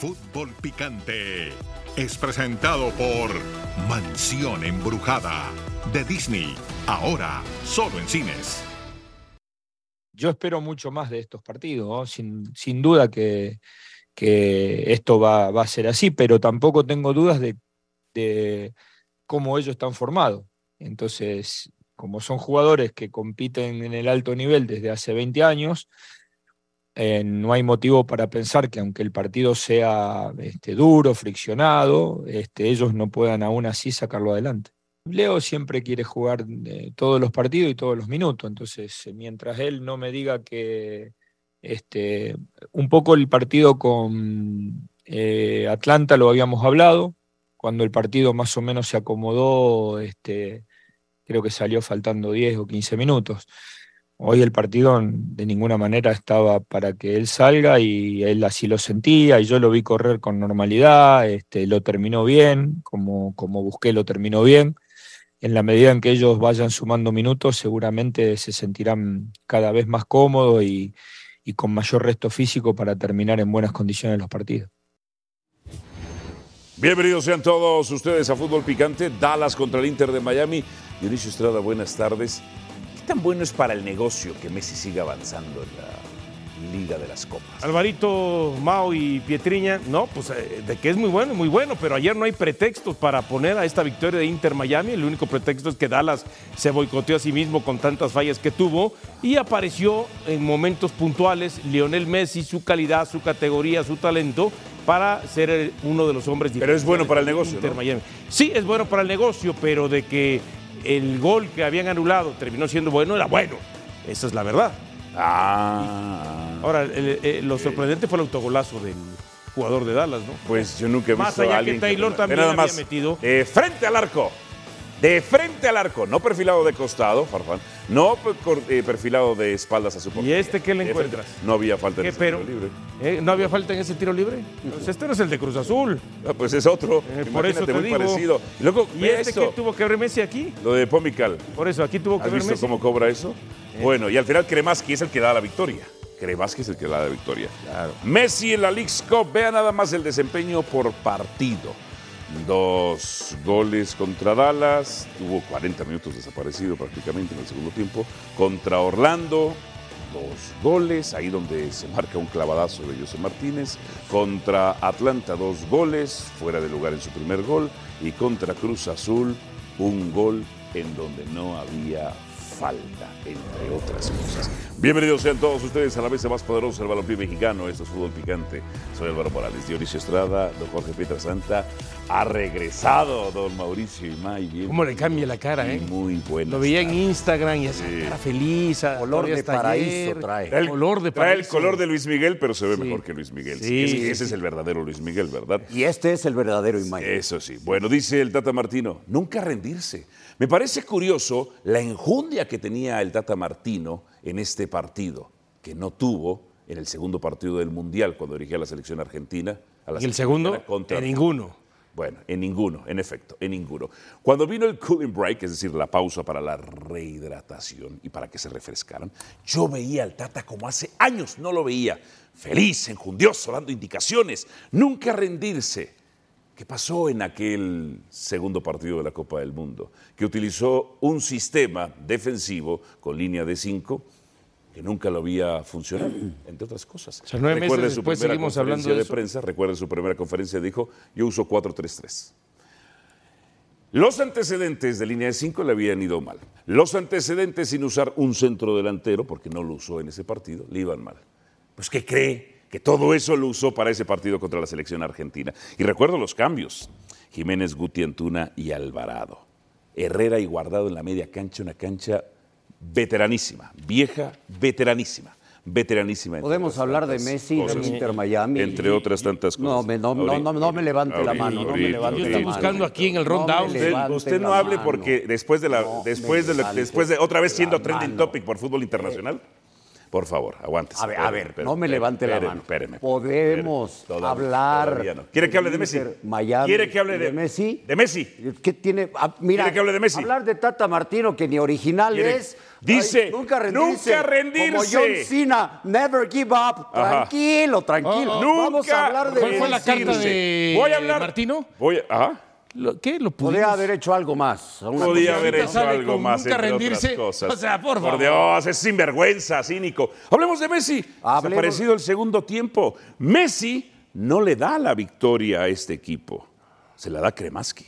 Fútbol Picante es presentado por Mansión Embrujada de Disney, ahora solo en cines. Yo espero mucho más de estos partidos, sin, sin, duda que, que esto va, va, a ser así, pero tampoco tengo dudas de, de cómo ellos están formados. Entonces, como son jugadores que compiten en el alto nivel desde hace 20 años, eh, no hay motivo para pensar que aunque el partido sea este, duro, friccionado, este, ellos no puedan aún así sacarlo adelante. Leo siempre quiere jugar eh, todos los partidos y todos los minutos, entonces eh, mientras él no me diga que este, un poco el partido con Atlanta lo habíamos hablado, cuando el partido más o menos se acomodó, este, creo que salió faltando 10 o 15 minutos. Hoy el partido de ninguna manera estaba para que él salga y él así lo sentía y yo lo vi correr con normalidad, este, lo terminó bien, como, como busqué lo terminó bien. En la medida en que ellos vayan sumando minutos, seguramente se sentirán cada vez más cómodos y, y con mayor resto físico para terminar en buenas condiciones los partidos. Bienvenidos sean todos ustedes a Fútbol Picante, Dallas contra el Inter de Miami. Dionisio Estrada, buenas tardes tan bueno es para el negocio que Messi siga avanzando en la Liga de las Copas? Alvarito, Mao y Pietriña, no, pues eh, de que es muy bueno, muy bueno, pero ayer no hay pretextos para poner a esta victoria de Inter Miami. El único pretexto es que Dallas se boicoteó a sí mismo con tantas fallas que tuvo y apareció en momentos puntuales Lionel Messi, su calidad, su categoría, su talento para ser uno de los hombres Pero es bueno para el negocio. Inter ¿no? Miami. Sí, es bueno para el negocio, pero de que el gol que habían anulado terminó siendo bueno, era bueno. Esa es la verdad. Ah. Ahora, el, el, lo sorprendente fue el autogolazo del jugador de Dallas, ¿no? Pues yo nunca he visto Más allá a alguien que Taylor también nada había más, metido. eh, frente al arco. De frente al arco, no perfilado de costado, Farfán, no eh, perfilado de espaldas a su portería. ¿Y este qué le encuentras? No había falta en ¿Qué ese pero? tiro libre. ¿Eh? ¿No había falta en ese tiro libre? Pues este no es el de Cruz Azul. Ah, pues es otro. Eh, por eso Imagínate, te muy digo. parecido. Y luego, ¿Y ve este esto, que tuvo que ver Messi aquí? lo de Pomical. Por eso, aquí tuvo que ¿Has ver visto Messi. cómo cobra eso? Bueno, y al final Kremaski es el que da la victoria. Kremaski es el que da la victoria. Messi en la League's Cup, vea nada más el desempeño por partido. Dos goles contra Dallas, tuvo 40 minutos desaparecido prácticamente en el segundo tiempo. Contra Orlando, dos goles, ahí donde se marca un clavadazo de José Martínez. Contra Atlanta, dos goles, fuera de lugar en su primer gol. Y contra Cruz Azul, un gol en donde no había falta, entre otras cosas. Bienvenidos sean todos ustedes a la mesa más poderosa del balompié mexicano. Esto es Fútbol Picante. Soy Álvaro Morales, Dionisio Estrada, don Jorge Pietra Santa. Ha regresado don Mauricio Imay. Bien, ¿Cómo le cambia la cara, eh? Muy bueno. Lo veía en Instagram y esa Sí. cara feliz. ah, Color de paraíso ayer. trae. El, color de trae el paraíso. color de Luis Miguel, pero se ve Sí. mejor que Luis Miguel. Sí, ese, sí, ese es el verdadero Luis Miguel, ¿verdad? Y este es el verdadero Imay. Eso sí. Bueno, dice el Tata Martino, nunca rendirse. Me parece curioso la enjundia que tenía el Tata Martino en este partido, que no tuvo en el segundo partido del Mundial cuando dirigía a la selección argentina. A la ¿Y el segundo? contra- En ninguno. Bueno, en ninguno, en efecto, en ninguno. Cuando vino el cooling break, es decir, la pausa para la rehidratación y para que se refrescaran, yo veía al Tata como hace años no lo veía. Feliz, enjundioso, dando indicaciones, nunca rendirse. ¿Qué pasó en aquel segundo partido de la Copa del Mundo? Que utilizó un sistema defensivo con línea de cinco que nunca lo había funcionado, entre otras cosas. sea, nueve meses Recuerde su después primera seguimos hablando conferencia de prensa, recuerda su primera conferencia, dijo, yo uso 4-3-3. Los antecedentes de línea de 5 le habían ido mal. Los antecedentes sin usar un centro delantero, porque no lo usó en ese partido, le iban mal. Pues ¿qué cree? Que todo eso lo usó para ese partido contra la selección argentina. Y recuerdo los cambios. Jiménez, Guti, Antuna y Alvarado. Herrera y Guardado en la media cancha, una cancha veteranísima, vieja, veteranísima. Veteranísima. entre Podemos otras hablar de tantas Messi, del cosas. Inter Miami. Entre otras tantas cosas. No, me- no, no, no, no me levante la mano, no me ahorita, levante Yo la estoy mano. buscando aquí en el rundown. Usted- no hable mano. porque después de la No después de la- después de otra vez siendo trending mano. topic por fútbol internacional, Por favor, aguántese. A ver, a ver, espéreme, no me espéreme, levante la mano. espéreme, Podemos. Todavía- hablar. todavía no. ¿Quiere que hable de Messi? Miami ¿Quiere que hable de, de Messi? De Messi. ¿Qué tiene? Ah, mira, ¿Quiere que hable de Messi? hablar de Tata Martino, que ni original ¿Quiere? es. Dice, Ay, nunca rendirse. nunca rendirse. Como John Cena, never give up. Tranquilo, tranquilo. Nunca Vamos a hablar de ¿Cuál fue la carta de Voy a hablar. Martino? Voy a, ajá. Lo- ¿Qué? ¿Lo Podría pudimos? haber hecho algo más. cosa haber hecho algo con más, nunca entre rendirse. otras cosas. O sea, por favor. Dios, es sinvergüenza, cínico. Hablemos de Messi. Hablemos- Desaparecido el segundo tiempo. Messi no le da la victoria a este equipo. Se la da Kremaski.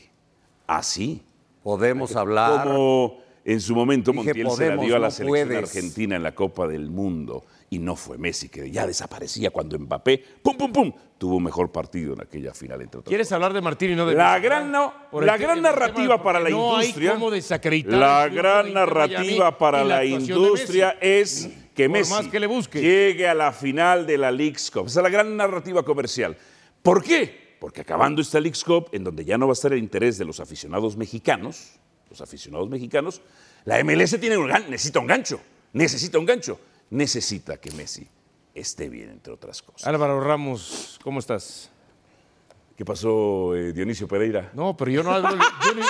Así. Podemos hablar. Como en su momento Dije, Montiel se la podemos, dio a la no selección puedes. argentina en la Copa del Mundo. Y no fue Messi, que ya desaparecía cuando Mbappé, pum, pum, pum, tuvo mejor partido en aquella final, entre ¿Quieres hablar de Martino y no de La Messi, gran, no, el la gran el narrativa para la no industria. Hay cómo desacreditar la gran narrativa para la, industria es que Por Messi más que le busque. llegue a la final de la League's Cup. Esa es la gran narrativa comercial. ¿Por qué? Porque acabando esta League's Cup, en donde ya no va a estar el interés de los aficionados mexicanos, los aficionados mexicanos, la MLS tiene un gan- necesita un gancho, necesita un gancho, necesita que Messi esté bien, entre otras cosas. Álvaro Ramos, ¿cómo estás? ¿Qué pasó, eh, Dionisio Pereira? No, pero yo no hablo, yo, no-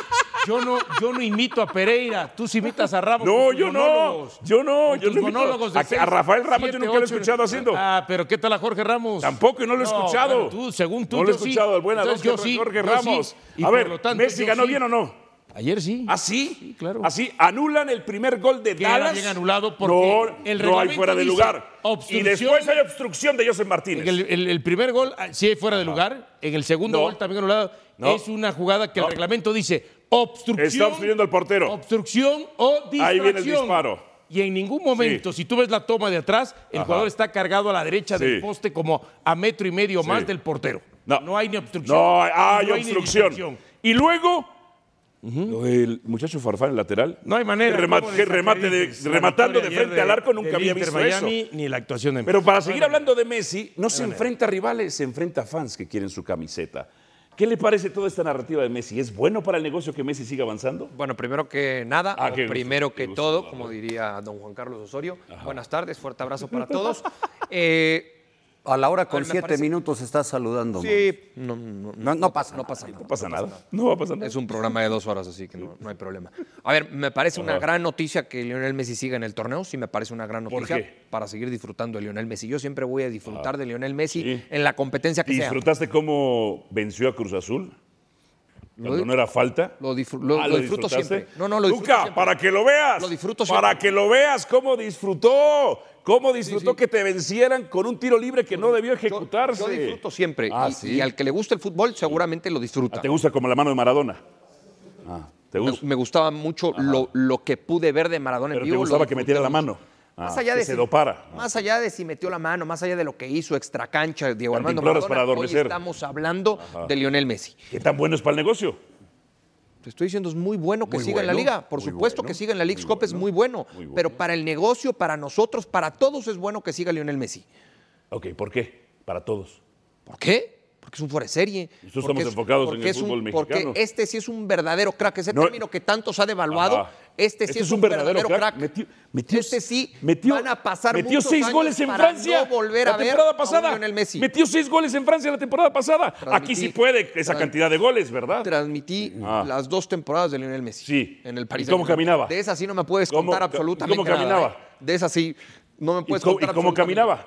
yo no, yo no imito a Pereira. Tú sí imitas a Ramos. No, yo no, yo no, yo no monólogos de A- a Rafael Ramos yo nunca lo he escuchado haciendo. Ah, pero ¿qué tal a Jorge Ramos? Tampoco, no lo he escuchado. bueno, tú, según tú, no lo he sí. escuchado, el buen Entonces, Jorge, yo sí, Ramos. sí, y a ver, tanto, ¿Messi ganó sí. bien o no? Ayer sí. ¿Ah, sí? claro. ¿Así? ¿Anulan el primer gol de Que era Dallas? bien anulado porque no, el no hay fuera de lugar. Y después hay obstrucción de José Martínez. El, el- el primer gol ah, sí fuera de lugar. En el segundo No. gol también anulado. No. Es una jugada que No. el reglamento dice obstrucción. Está obstruyendo al portero. Obstrucción o distracción. Ahí viene el disparo. Y en ningún momento, si tú ves la toma de atrás, el Ajá. jugador está cargado a la derecha Sí. del poste como a metro y medio más Sí. del portero. No. hay ni obstrucción. No, hay, hay no hay ni obstrucción. y luego, lo del muchacho Farfán, el lateral. No hay manera. Que remate- ¿cómo que remate de- desacredites la rematando de frente al arco, nunca había visto Miami, Ni la actuación de Pero Messi. para No seguir hablando de Messi, no se enfrenta a rivales, se enfrenta a fans que quieren su camiseta. ¿Qué le parece toda esta narrativa de Messi? ¿Es bueno para el negocio que Messi siga avanzando? Bueno, primero que nada, Ah, o qué gusto, primero que gusto todo, como diría don Juan Carlos Osorio, buenas tardes, fuerte abrazo para todos. Eh, A la hora con siete parece- minutos estás saludando. sí, no, no- No, no pasa no pasa nada. No pasa nada. No va a pasar nada. Es un programa de dos horas, así que no, no hay problema. A ver, me parece una gran noticia que Lionel Messi siga en el torneo. Sí, me parece una gran ¿Por noticia qué? para seguir disfrutando de Lionel Messi. Yo siempre voy a disfrutar de Lionel Messi sí. en la competencia que sea. ¿Disfrutaste cómo venció a Cruz Azul? Cuando no era falta. Lo, disfr- lo- Ah, lo disfruto disfrutaste? siempre. No, no, lo disfruto Luca, siempre. para que lo veas. Lo disfruto Para siempre. que lo veas cómo disfrutó. Cómo disfrutó sí. que te vencieran con un tiro libre que no debió ejecutarse. Yo, disfruto siempre. Ah, y, sí. y al que le gusta el fútbol, seguramente lo disfruta. Ah, ¿Te gusta como la mano de Maradona? Ah, ¿te Me, gusta? me gustaba mucho lo, lo que pude ver de Maradona Pero en te vivo. lo gustaba que metiera la mano. Ah, Más allá de se si, dopara. Más allá de si metió la mano, más allá de lo que hizo extra cancha Diego Armando Maradona, para hoy estamos hablando de Lionel Messi. ¿Qué tan bueno es para el negocio? Te estoy diciendo, es muy bueno que Muy siga en la liga. Por supuesto bueno, que siga en la League's muy Cup, es bueno, muy bueno. muy bueno. Pero para el negocio, para nosotros, para todos es bueno que siga Lionel Messi. Ok, ¿por qué? Para todos. ¿Por qué? Porque es un fuera de serie. Nosotros estamos es- enfocados en el un- fútbol mexicano. Porque este sí es un verdadero crack. Ese No- término que tantos ha devaluado, este sí es, un verdadero, crack. Metió- metió- este sí metió- van a pasar Metió seis años goles en para Francia. no volver la a ver temporada a pasada. Lionel Messi. Metió seis goles en Francia la temporada pasada. Aquí sí puede esa cantidad de goles, ¿verdad? Transmití Ah. las dos temporadas de Lionel Messi. Sí. En el París. ¿Y cómo caminaba? De esa sí no me puedes ¿Cómo- contar absolutamente cómo nada, caminaba? ¿eh? De esa sí no me ¿Y puedes contar y cómo caminaba?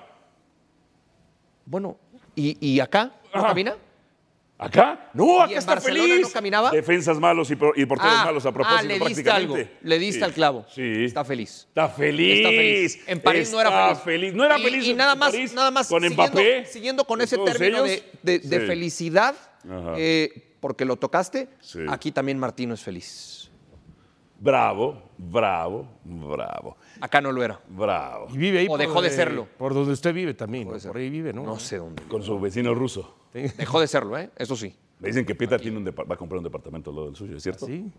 Bueno, ¿y, y acá no camina? ¿Acá? No, ¿Y acá en está Barcelona feliz. no caminaba? Defensas malos y, por- y porteros Ah, malos a propósito ah, le diste algo. prácticamente. Le diste Sí. al clavo. Sí. Está feliz. Está feliz. Está feliz. En París no Está era feliz. No era Y- feliz. Y, en nada más, París nada más con siguiendo, Mbappé. siguiendo con ese todos término de, ellos. de- de Sí. felicidad, Ajá. eh, porque lo tocaste, Sí. aquí también Martino es feliz. Bravo, bravo, bravo, Acá no lo era. bravo. Y vive ahí O dejó de serlo. Por donde usted vive también. ¿no? Por ahí vive, ¿no? No sé dónde. Con su vecino ruso. Dejó de serlo, ¿eh? Eso sí. Me dicen que Pietra tiene un va a comprar un departamento al lado del suyo, ¿es cierto? Sí.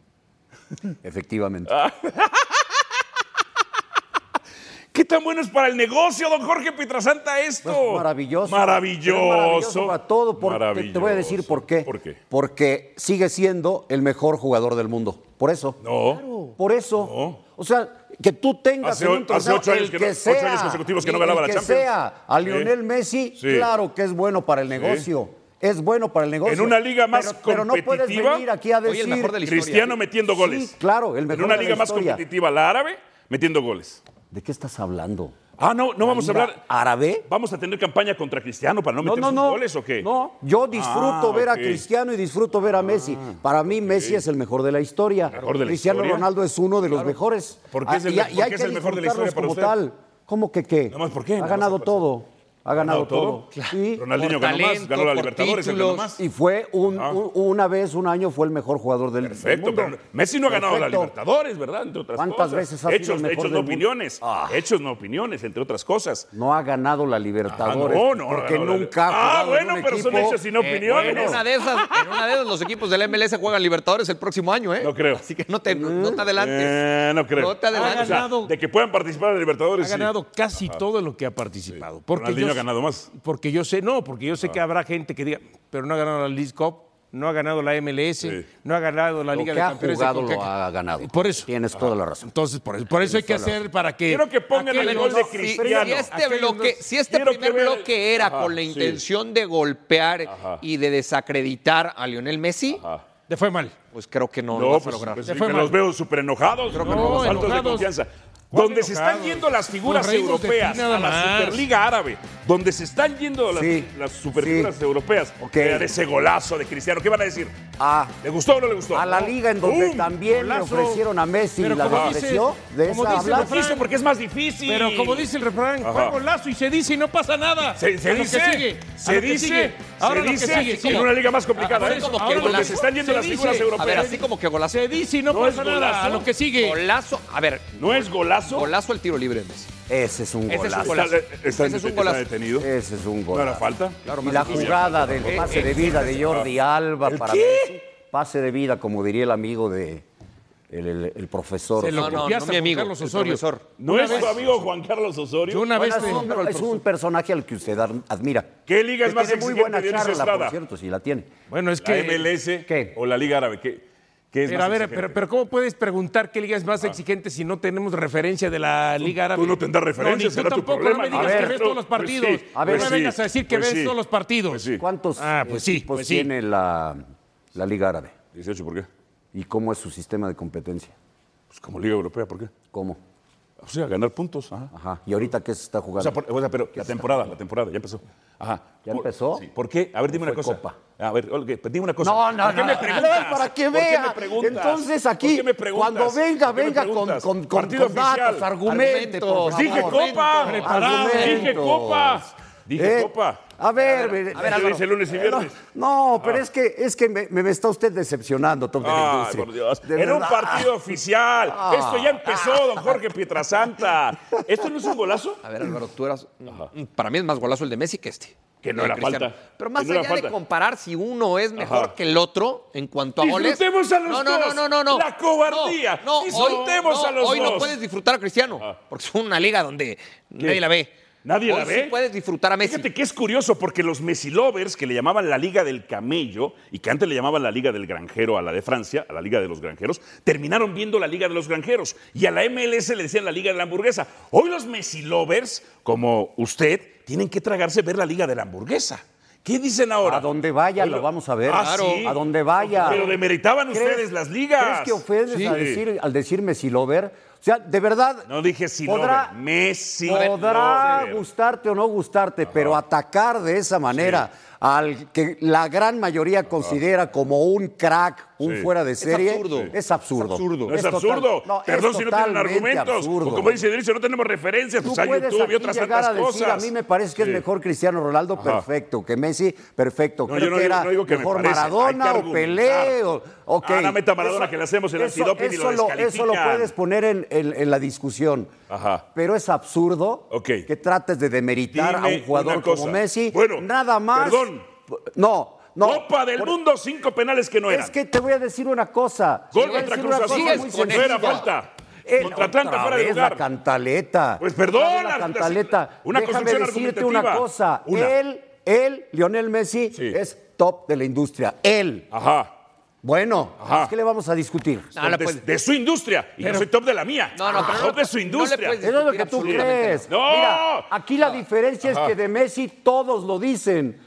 Efectivamente. ¿Qué tan bueno es para el negocio, don Jorge Pietrasanta, esto? Pues maravilloso. Maravilloso. Es maravilloso para todo. Porque te- Te voy a decir por qué. ¿Por qué? Porque sigue siendo el mejor jugador del mundo. Por eso. No. Por eso. O sea, que tú tengas Hace en hace ocho años el que que, no- ocho sea, años consecutivos que no el ganaba la que Champions. sea a Sí. Lionel Messi, Sí. claro que es bueno para el negocio. Es bueno para el negocio. En una liga más pero, pero no puedes competitiva, venir aquí a Hoy decir... el mejor de la historia. Cristiano metiendo goles. Sí, claro, el mejor En una de la liga más competitiva, la árabe, metiendo goles. ¿De qué estás hablando? Ah, no, no vamos a ¿Liga hablar. árabe? ¿Vamos a tener campaña contra Cristiano para no meter no, sus no. goles o qué? No, yo disfruto Ah, ver ok. a Cristiano y disfruto ver a Messi. Para mí Messi es el mejor de la historia. ¿Mejor de la Cristiano historia? Ronaldo es uno de los mejores. ¿Por qué es el y, hay es que el mejor de la historia para como usted? tal. ¿Cómo que qué? Nada más, ¿por qué? Ha ganado todo. Ha ganado ¿Ganado todo. Ronaldinho ganó más, ganó la Libertadores, ganó más. Y fue un, Ah. un- una vez, un año, fue el mejor jugador del, del Perfecto, mundo. pero Messi no ha ganado la Perfecto. Libertadores, ¿verdad? Entre otras ¿Cuántas cosas. veces ha sido hechos, el mejor hechos del no mundo? opiniones. Ah. Hechos no opiniones, entre otras cosas. No ha ganado la Libertadores. Ah, no, no, porque no, nunca ha Ah, bueno, un pero son hechos y no Eh, opiniones. en, una de esas, en una de esas los equipos del MLS juegan Libertadores el próximo año, ¿eh? No creo. Así que no te, no te adelantes. Eh, no creo. No te adelantes. O sea, ganado- de que puedan participar en Libertadores. Ha sí. ganado casi todo lo que ha participado. Porque yo, ha ganado más. Porque yo sé, no, porque yo sé que habrá gente que diga, pero no ha ganado la League Cup, no ha ganado la MLS, Sí. no ha ganado la Lo Liga que de ha Campeones. de jugado lo ha ganado. Por eso. Tienes toda la razón. Entonces, por eso, por eso hay que hacer para que. Quiero que pongan el gol de Si- Cristiano. Si, este bloque, si este primer que bloque era Ajá, con la sí. intención de golpear Ajá. y de desacreditar a Lionel Messi, Le fue mal. pues creo que no, lo No, vas a pues, lograr. pues, fue que mal. los veo súper enojados, que con no, los saltos de confianza. ¿Cuál Donde se están yendo las figuras europeas a la más. Superliga Árabe, donde se están yendo las, Sí, las superfiguras sí. europeas, Ok. de de ese golazo de Cristiano, ¿qué van a decir? Ah, ¿Le gustó o no le gustó? a la liga en donde también le ofrecieron a Messi Pero la como dice- despreció. De como esa dice hablas. el Quiso porque es más difícil. Pero como dice el refrán, fue golazo y se dice y no pasa nada. Se, se dice, sigue, se dice, sigue. Ahora se dice sigue, en ¿cómo? una liga más complicada. Ahora ¿eh? como que Donde golazo. se están yendo Se las dice. figuras A ver, europeas. así como que golazo. Se dice y no, ¿No es pasa nada. golazo? A lo que sigue. Golazo, a ver, ¿No es golazo? golazo el tiro libre Messi. Ese es un Ese es un golazo. golazo. Está, está- Ese es un está golazo. detenido. Ese es un ¿No era golazo. falta? y la jugada del pase de vida de Jordi Alba ¿El para qué? Pase de vida, como diría el amigo de el, el- el profesor. Se lo No, no, copiaste no, mi a amigo, Juan Carlos Osorio. ¿No Una es vez- tu amigo Juan Carlos Osorio? Yo una Bueno, vez es, un, es un personaje al que usted ad- admira. ¿Qué liga es Que más tiene muy exigente, buena charla, Estrada? por cierto, si la tiene. Bueno, es ¿La que. MLS ¿Qué? o la Liga Árabe? ¿Qué, qué es Pero más a ver, exigente? pero, pero ¿cómo puedes preguntar qué liga es más exigente si no tenemos referencia de la Liga Árabe? tú no tendrás referencia, No, ni será tú tu tampoco, problema, no me digas A que ves todos los pues partidos. sí, A ver, no me sí, vengas a decir que pues ves sí, todos los partidos. pues. ¿Cuántos Ah, pues pues sí. tiene la, la Liga Árabe? 18, ¿por qué? ¿Y cómo es su sistema de competencia? Pues como Liga Europea, ¿por qué? ¿Cómo? O sea, ganar puntos. Ajá. Ajá. ¿Y ahorita qué se está O jugando? sea, por- o sea, pero la temporada, la temporada, ya empezó. Ajá. ¿Ya Por- empezó? Sí. ¿Por qué? A ver, dime ¿O una cosa. Copa? A ver, Olga, pues dime una cosa. No, no, ¿Por qué no. me preguntas? Para que ¿Por qué vea. Entonces ¿Por aquí, qué me cuando venga, ¿Por qué me venga con, con, con, con datos, oficial. argumente, por Argumentos. favor. Dije Copa. Preparado. Dije Copa. Dije Eh, Copa. A ver, ver, eh, a ver, Álvaro. dice lunes y viernes. No, pero es que, es que me, me está usted decepcionando, Top de la Ay, Industria. por Dios. De Era un partido oficial. Ah. Esto ya empezó, don Jorge Pietrasanta. ¿Esto no es un golazo? A ver, Álvaro, tú eras. Para mí es más golazo el de Messi que este. Que no era Cristiano. falta. Pero más no allá de comparar si uno es mejor Ajá. que el otro en cuanto a goles. Disfrutemos a los no, no, dos. no, no, no. La cobardía. No, no, Disfrutemos hoy, a los hoy no dos. puedes disfrutar a Cristiano. Porque es una liga donde nadie la ve. ¿Nadie Hoy la sí ve? puedes disfrutar a Messi. Fíjate que es curioso porque los Messi lovers, que le llamaban la Liga del Camello y que antes le llamaban la Liga del Granjero a la de Francia, a la Liga de los Granjeros, terminaron viendo la Liga de los Granjeros y a la MLS le decían la Liga de la Hamburguesa. Hoy los Messi lovers, como usted, tienen que tragarse ver la Liga de la Hamburguesa. ¿Qué dicen ahora? A donde vaya lo vamos a ver. Ah, Claro. sí. A donde vaya. Pero demeritaban ¿Crees- ustedes las ligas. ¿Crees que ofendes Sí. al, decir, al decir Messi Lover? O sea, de verdad. No dije si podrá, lover, Messi Podrá gustarte o no gustarte, pero atacar de esa manera al que la gran mayoría considera como un crack, un Sí. fuera de serie, absurdo. es absurdo. Es absurdo. No es, total- absurdo. no, es Perdón si no tienen argumentos. absurdo. O como dice Delicio, no tenemos referencias. Tú Pues a puedes YouTube y otras llegar tantas a decir, cosas. a mí me parece que Sí. es mejor Cristiano Ronaldo, Ajá. perfecto, que Messi, perfecto. No, Creo yo no que digo- era no digo que me mejor hay Maradona que o Pelé. O, ok. Ah, no meta Maradona, que le hacemos el antidoping y lo eso Eso lo puedes poner en, en- en la discusión. Ajá. Pero es absurdo que trates de demeritar Dime a un jugador como Messi. Bueno, nada más. perdón. No, no. Copa del por- Mundo, cinco penales que no eran. Es que te voy a decir una cosa. Gol contra Cruz Azul. Falta. El- Contra Atlanta fuera de lugar. la cantaleta. Pues vez La cantaleta. una Déjame decirte una cosa. Una. Él, él, Lionel Messi, Sí. es top de la industria. Él. Ajá. Bueno, Ajá. ¿qué le vamos a discutir? No, no de, su industria. Y yo soy top de la mía. No, no, pero top no- de su industria. Eso es lo que tú crees. no. Mira, aquí la diferencia es que de Messi todos lo dicen.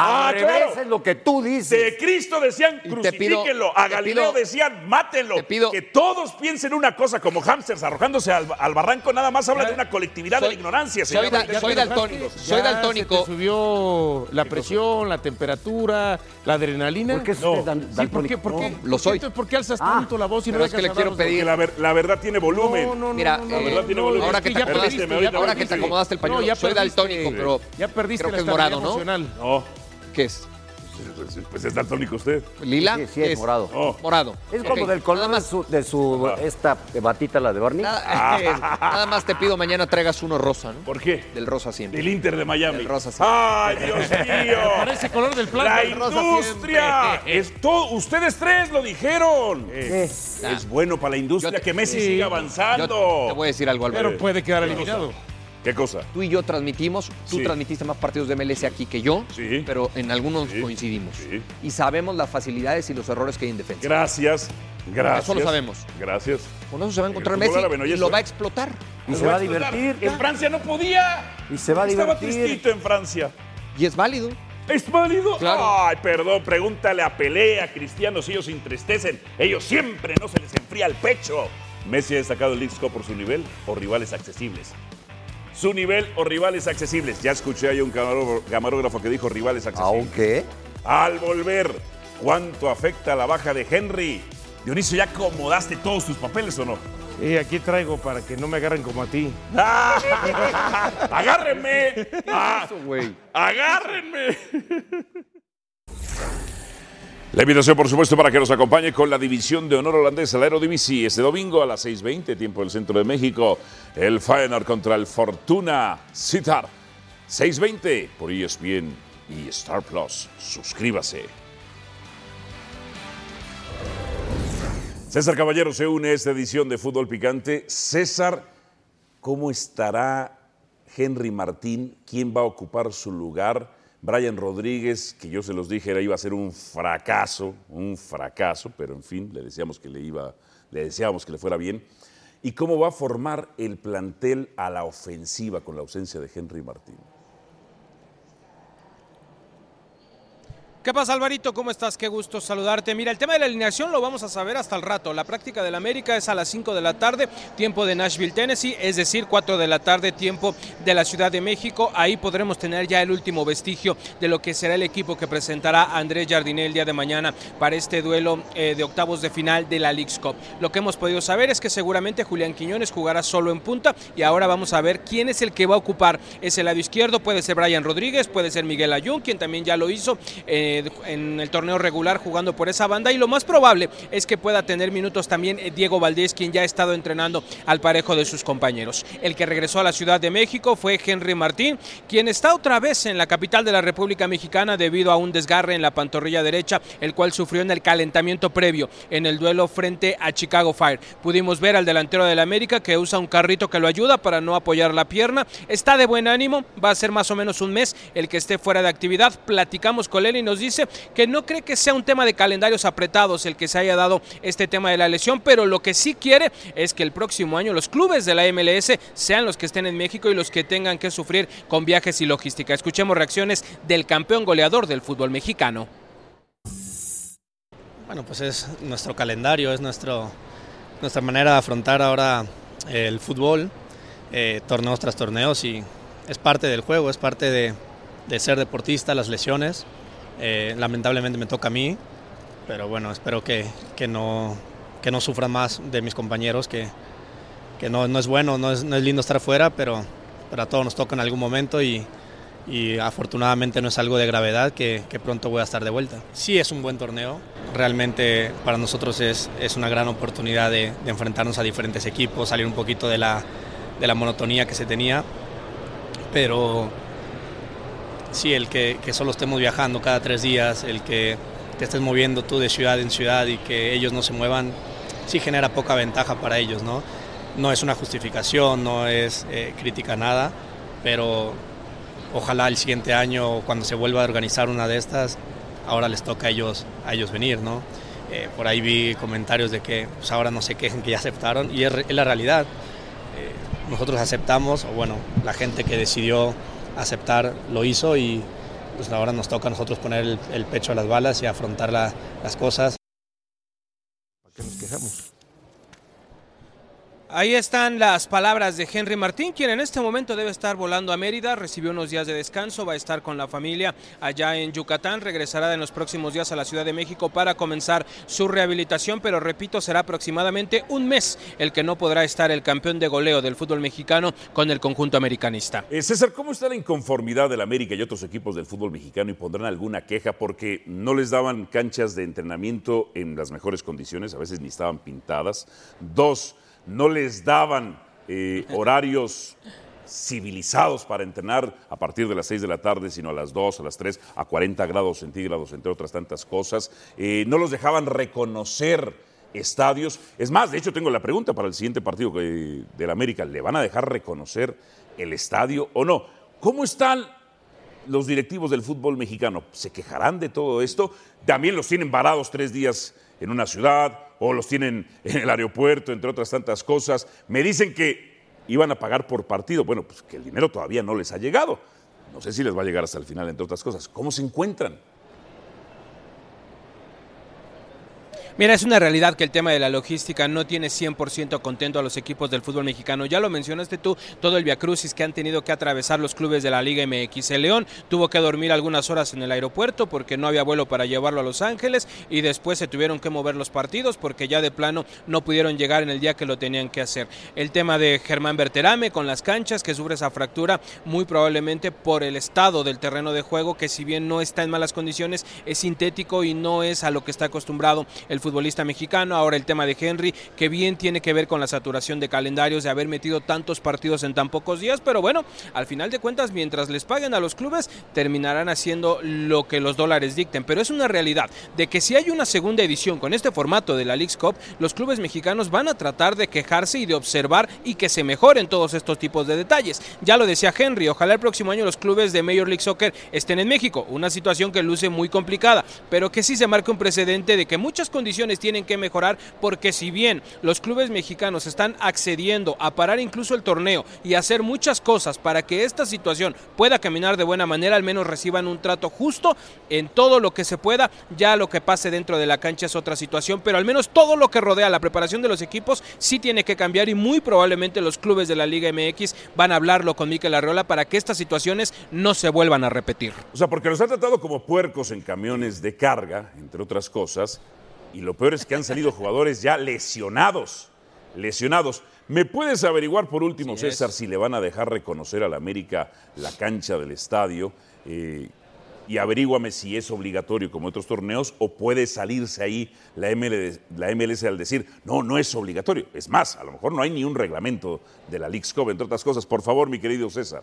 Ah, Al revés claro. es lo que tú dices. De Cristo decían Y te pido- crucifíquenlo, a te Galileo pido- decían mátenlo. te pido- que todos piensen una cosa como hámsters arrojándose al, al barranco, nada más habla de una colectividad de la ignorancia. soy señor. da- soy daltónico. Soy daltónico. se te subió la presión, la temperatura, la adrenalina. ¿Por qué es No. usted dan- Sí, ¿por daltónico? qué? ¿Por qué? No, lo soy. Entonces, ¿Por qué alzas Ah, tanto la voz y no pero es que le quiero hablar a los pedir- la, ver- la verdad tiene volumen. No, no, no, Mira, no, eh, no, verdad tiene no, es ahora que te ya acomodaste, perdiste, ahora que te perdiste. acomodaste el pañuelo, soy daltónico, pero Ya perdiste creo la que es morado, estabilidad ¿no? emocional. No, ¿Qué es? pues, es daltónico usted. ¿Lila? Sí, sí, ¿Qué es morado. No. Morado. Es como del color Nada de su, de su esta batita, la de Barney. Nada, eh, nada más te pido mañana traigas uno rosa, ¿no? ¿Por qué? Del rosa siempre. Del Inter de Miami. Del Rosa, sí. ¡Ay, Dios mío! Parece color del plan. La industria. siempre. Es todo, ustedes tres lo dijeron. ¿Qué? Es bueno para la industria que Messi sí. siga Yo avanzando. te voy a decir algo, Álvaro. Pero puede quedar eliminado. ¿Qué cosa? Tú y yo transmitimos, tú Sí. transmitiste más partidos de MLS aquí que yo, Sí. pero en algunos Sí. coincidimos. Sí. Y sabemos las facilidades y los errores que hay en defensa. Gracias. Gracias. Eso lo sabemos. Gracias. Con eso se va a encontrar Messi árabe no y hay lo eso, va a ¿eh? explotar. Y se va a divertir. En Francia no podía. Y se va a Estaba divertir. tristito en Francia. Y es válido. ¿Es válido? Claro. Ay, perdón, pregúntale a Pelea, a Cristiano, si ellos se entristecen. Ellos siempre no se les enfría el pecho. Messi ha destacado el League Cup por su nivel o rivales accesibles. Su nivel o rivales accesibles. Ya escuché ahí un camarógrafo, que dijo rivales accesibles. Aunque Al volver, ¿cuánto afecta la baja de Henry? Dionisio, ¿ya acomodaste todos tus papeles o no? Y aquí traigo para que no me agarren como a ti. ¡Agárrenme! Ah, güey. ¡Agárrenme! La invitación, por supuesto, para que nos acompañe con la división de honor holandesa, la Eredivisie, este domingo a las 6.20, tiempo del centro de México. El Feyenoord contra el Fortuna Sittard. 6.20 por ESPN y Star Plus. Suscríbase. César Caballero se une a esta edición de Fútbol Picante. César, ¿cómo estará Henry Martín? ¿Quién va a ocupar su lugar? Brian Rodríguez, que yo se los dije, era, iba a ser un fracaso, un fracaso, pero en fin, le decíamos que le iba, le deseábamos que le fuera bien. ¿Y cómo va a formar el plantel a la ofensiva con la ausencia de Henry Martín? ¿Qué pasa, Alvarito? ¿Cómo estás? Qué gusto saludarte. Mira, el tema de la alineación lo vamos a saber hasta el rato. La práctica del América es a las 5 de la tarde, tiempo de Nashville, Tennessee, es decir, 4 de la tarde, tiempo de la Ciudad de México. Ahí podremos tener ya el último vestigio de lo que será el equipo que presentará Andrés Jardiné el día de mañana para este duelo eh, de octavos de final de la League's Cup. Lo que hemos podido saber es que seguramente Julián Quiñones jugará solo en punta y ahora vamos a ver quién es el que va a ocupar ese lado izquierdo. Puede ser Brian Rodríguez, puede ser Miguel Ayun, quien también ya lo hizo. eh, en el torneo regular jugando por esa banda y lo más probable es que pueda tener minutos también eh, Diego Valdés, quien ya ha estado entrenando al parejo de sus compañeros. El que regresó a la Ciudad de México fue Henry Martín, quien está otra vez en la capital de la República Mexicana debido a un desgarre en la pantorrilla derecha, el cual sufrió en el calentamiento previo en el duelo frente a Chicago Fire. Pudimos ver al delantero del América que usa un carrito que lo ayuda para no apoyar la pierna. Está de buen ánimo, va a ser más o menos un mes el que esté fuera de actividad. Platicamos con él y nos dice que no cree que sea un tema de calendarios apretados el que se haya dado este tema de la lesión, pero lo que sí quiere es que el próximo año los clubes de la MLS sean los que estén en México y los que tengan que sufrir con viajes y logística. Escuchemos reacciones del campeón goleador del fútbol mexicano. Bueno, pues es nuestro calendario, es nuestro, nuestra manera de afrontar ahora el fútbol, eh, torneos tras torneos y es parte del juego, es parte de ser deportista, las lesiones. Eh, lamentablemente me toca a mí, pero bueno, espero que, que, no, que no sufra más de mis compañeros, que, que no, no es bueno, no es, no es lindo estar fuera, pero, pero a todos nos toca en algún momento y, y afortunadamente no es algo de gravedad que, que, pronto voy a estar de vuelta. Sí es un buen torneo, realmente para nosotros es, es una gran oportunidad de, de, enfrentarnos a diferentes equipos, salir un poquito de la, de la monotonía que se tenía, pero sí, el que, que, solo estemos viajando cada tres días, el que te estés moviendo tú de ciudad en ciudad y que ellos no se muevan, sí genera poca ventaja para ellos, ¿no? no es una justificación, no es eh, crítica nada, pero ojalá el siguiente año, cuando se vuelva a organizar una de estas, ahora les toca a ellos, a ellos venir, ¿no? Eh, por ahí vi comentarios de que pues, ahora no se quejen que ya aceptaron y es, la realidad. Eh, nosotros aceptamos, o bueno, la gente que decidió aceptar lo hizo y pues ahora nos toca a nosotros poner el, pecho a las balas y afrontar las cosas. ¿Para qué nos quejamos? Ahí están las palabras de Henry Martín, quien en este momento debe estar volando a Mérida, recibió unos días de descanso, va a estar con la familia allá en Yucatán, regresará en los próximos días a la Ciudad de México para comenzar su rehabilitación, pero repito, será aproximadamente un mes el que no podrá estar el campeón de goleo del fútbol mexicano con el conjunto americanista. Eh, César, ¿cómo está la inconformidad del América y otros equipos del fútbol mexicano y pondrán alguna queja porque no les daban canchas de entrenamiento en las mejores condiciones, a veces ni estaban pintadas? Dos, no les daban eh, horarios civilizados para entrenar a partir de las 6 de la tarde, sino a las 2, a las 3, a 40 grados centígrados, entre otras tantas cosas. Eh, no los dejaban reconocer estadios. Es más, de hecho tengo la pregunta para el siguiente partido del América. ¿Le van a dejar reconocer el estadio o no? ¿Cómo están los directivos del fútbol mexicano? ¿Se quejarán de todo esto? También los tienen varados tres días en una ciudad o los tienen en el aeropuerto, entre otras tantas cosas. Me dicen que iban a pagar por partido. Bueno, pues que el dinero todavía no les ha llegado. No sé si les va a llegar hasta el final, entre otras cosas. ¿Cómo se encuentran? Mira, es una realidad que el tema de la logística no tiene 100% contento a los equipos del fútbol mexicano. Ya lo mencionaste tú, todo el viacrucis que han tenido que atravesar los clubes de la Liga MX. El León tuvo que dormir algunas horas en el aeropuerto porque no había vuelo para llevarlo a Los Ángeles y después se tuvieron que mover los partidos porque ya de plano no pudieron llegar en el día que lo tenían que hacer. El tema de Germán Berterame con las canchas que sufre esa fractura muy probablemente por el estado del terreno de juego que si bien no está en malas condiciones es sintético y no es a lo que está acostumbrado el fútbol futbolista mexicano. Ahora el tema de Henry, que bien tiene que ver con la saturación de calendarios, de haber metido tantos partidos en tan pocos días, pero bueno, al final de cuentas, mientras les paguen a los clubes, terminarán haciendo lo que los dólares dicten. Pero es una realidad de que si hay una segunda edición con este formato de la League's Cup, los clubes mexicanos van a tratar de quejarse y de observar y que se mejoren todos estos tipos de detalles. Ya lo decía Henry, ojalá el próximo año los clubes de Major League Soccer estén en México, una situación que luce muy complicada, pero que sí se marca un precedente de que muchas condiciones tienen que mejorar porque si bien los clubes mexicanos están accediendo a parar incluso el torneo y hacer muchas cosas para que esta situación pueda caminar de buena manera, al menos reciban un trato justo en todo lo que se pueda, ya lo que pase dentro de la cancha es otra situación, pero al menos todo lo que rodea la preparación de los equipos sí tiene que cambiar y muy probablemente los clubes de la Liga MX van a hablarlo con Mikel Arreola para que estas situaciones no se vuelvan a repetir. O sea, porque los han tratado como puercos en camiones de carga, entre otras cosas, y lo peor es que han salido jugadores ya lesionados. Lesionados. ¿Me puedes averiguar por último, César, si le van a dejar reconocer al América la cancha del estadio? Eh, y averíguame si es obligatorio como otros torneos o puede salirse ahí la MLS, la MLS, al decir, no, no es obligatorio. Es más, a lo mejor no hay ni un reglamento de la League's Cup, entre otras cosas. Por favor, mi querido César.